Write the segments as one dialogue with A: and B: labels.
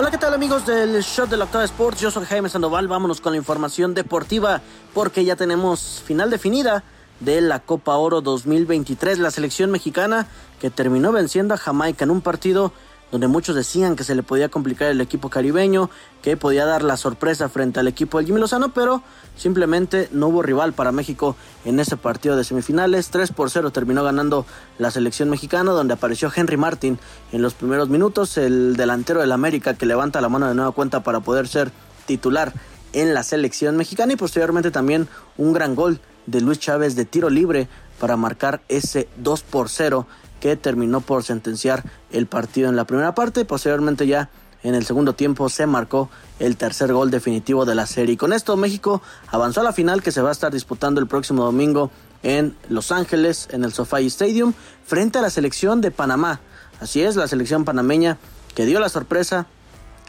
A: Hola, ¿qué tal amigos del Shot de la Octava Sports? Yo soy Jaime Sandoval. Vámonos con la información deportiva porque ya tenemos final definida de la Copa Oro 2023. La selección mexicana que terminó venciendo a Jamaica en un partido donde muchos decían que se le podía complicar el equipo caribeño, que podía dar la sorpresa frente al equipo del Jimmy Lozano, pero simplemente no hubo rival para México en ese partido de semifinales. 3 por 0 terminó ganando la selección mexicana, donde apareció Henry Martin en los primeros minutos, el delantero del América que levanta la mano de nueva cuenta para poder ser titular en la selección mexicana y posteriormente también un gran gol de Luis Chávez de tiro libre para marcar ese 2 por 0 que terminó por sentenciar el partido en la primera parte. Posteriormente ya en el segundo tiempo se marcó el tercer gol definitivo de la serie. Y con esto México avanzó a la final que se va a estar disputando el próximo domingo en Los Ángeles, en el SoFi Stadium, frente a la selección de Panamá. Así es, la selección panameña que dio la sorpresa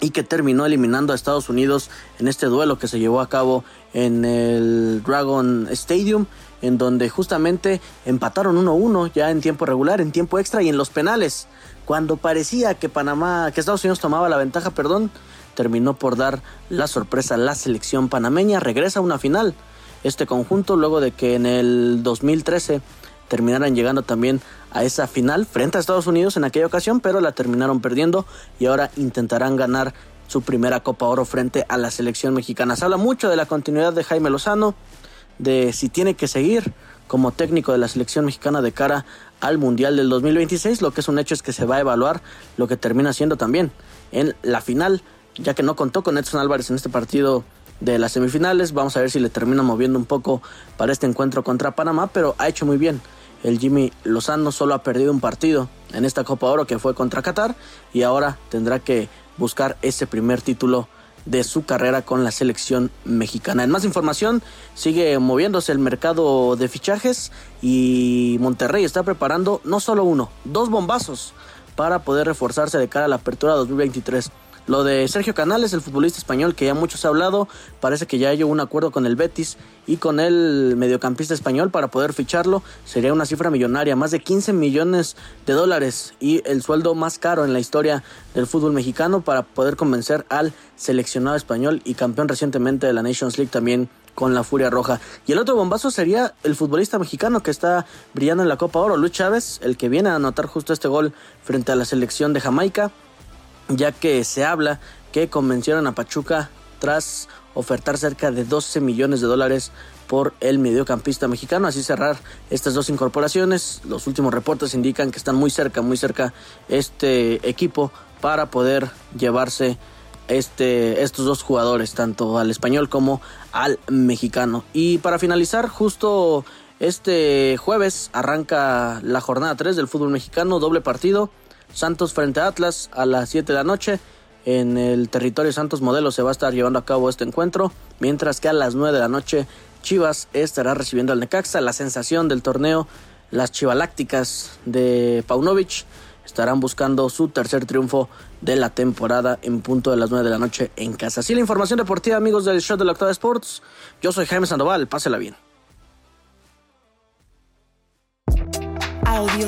A: y que terminó eliminando a Estados Unidos en este duelo que se llevó a cabo en el Dragon Stadium en donde justamente empataron 1-1 ya en tiempo regular, en tiempo extra y en los penales. Cuando parecía que Panamá, que Estados Unidos tomaba la ventaja, perdón, terminó por dar la sorpresa a la selección panameña, regresa a una final. Este conjunto luego de que en el 2013 terminaran llegando también a esa final frente a Estados Unidos en aquella ocasión, pero la terminaron perdiendo y ahora intentarán ganar su primera Copa Oro frente a la selección mexicana. Se habla mucho de la continuidad de Jaime Lozano, de si tiene que seguir como técnico de la selección mexicana de cara al Mundial del 2026. Lo que es un hecho es que se va a evaluar lo que termina siendo también en la final, ya que no contó con Edson Álvarez en este partido de las semifinales. Vamos a ver si le termina moviendo un poco para este encuentro contra Panamá, pero ha hecho muy bien. El Jimmy Lozano solo ha perdido un partido en esta Copa Oro que fue contra Qatar y ahora tendrá que buscar ese primer título de su carrera con la selección mexicana. En más información, sigue moviéndose el mercado de fichajes y Monterrey está preparando no solo uno, dos bombazos para poder reforzarse de cara a la apertura 2023. Lo de Sergio Canales, el futbolista español que ya muchos ha hablado, parece que ya hay un acuerdo con el Betis y con el mediocampista español para poder ficharlo. Sería una cifra millonaria, más de 15 millones de dólares y el sueldo más caro en la historia del fútbol mexicano para poder convencer al seleccionado español y campeón recientemente de la Nations League también con la Furia Roja. Y el otro bombazo sería el futbolista mexicano que está brillando en la Copa Oro, Luis Chávez, el que viene a anotar justo este gol frente a la selección de Jamaica ya que se habla que convencieron a Pachuca tras ofertar cerca de 12 millones de dólares por el mediocampista mexicano. Así cerrar estas dos incorporaciones. Los últimos reportes indican que están muy cerca, muy cerca este equipo para poder llevarse este, estos dos jugadores, tanto al español como al mexicano. Y para finalizar, justo este jueves arranca la jornada 3 del fútbol mexicano, doble partido. Santos frente a Atlas a las 7 de la noche. En el territorio Santos Modelo se va a estar llevando a cabo este encuentro, mientras que a las 9 de la noche Chivas estará recibiendo al Necaxa. La sensación del torneo, las Chivalácticas de Paunovic estarán buscando su tercer triunfo de la temporada en punto de las 9 de la noche en casa. Así la información deportiva, amigos del show de la Octava Sports. Yo soy Jaime Sandoval, pásela bien.
B: Audio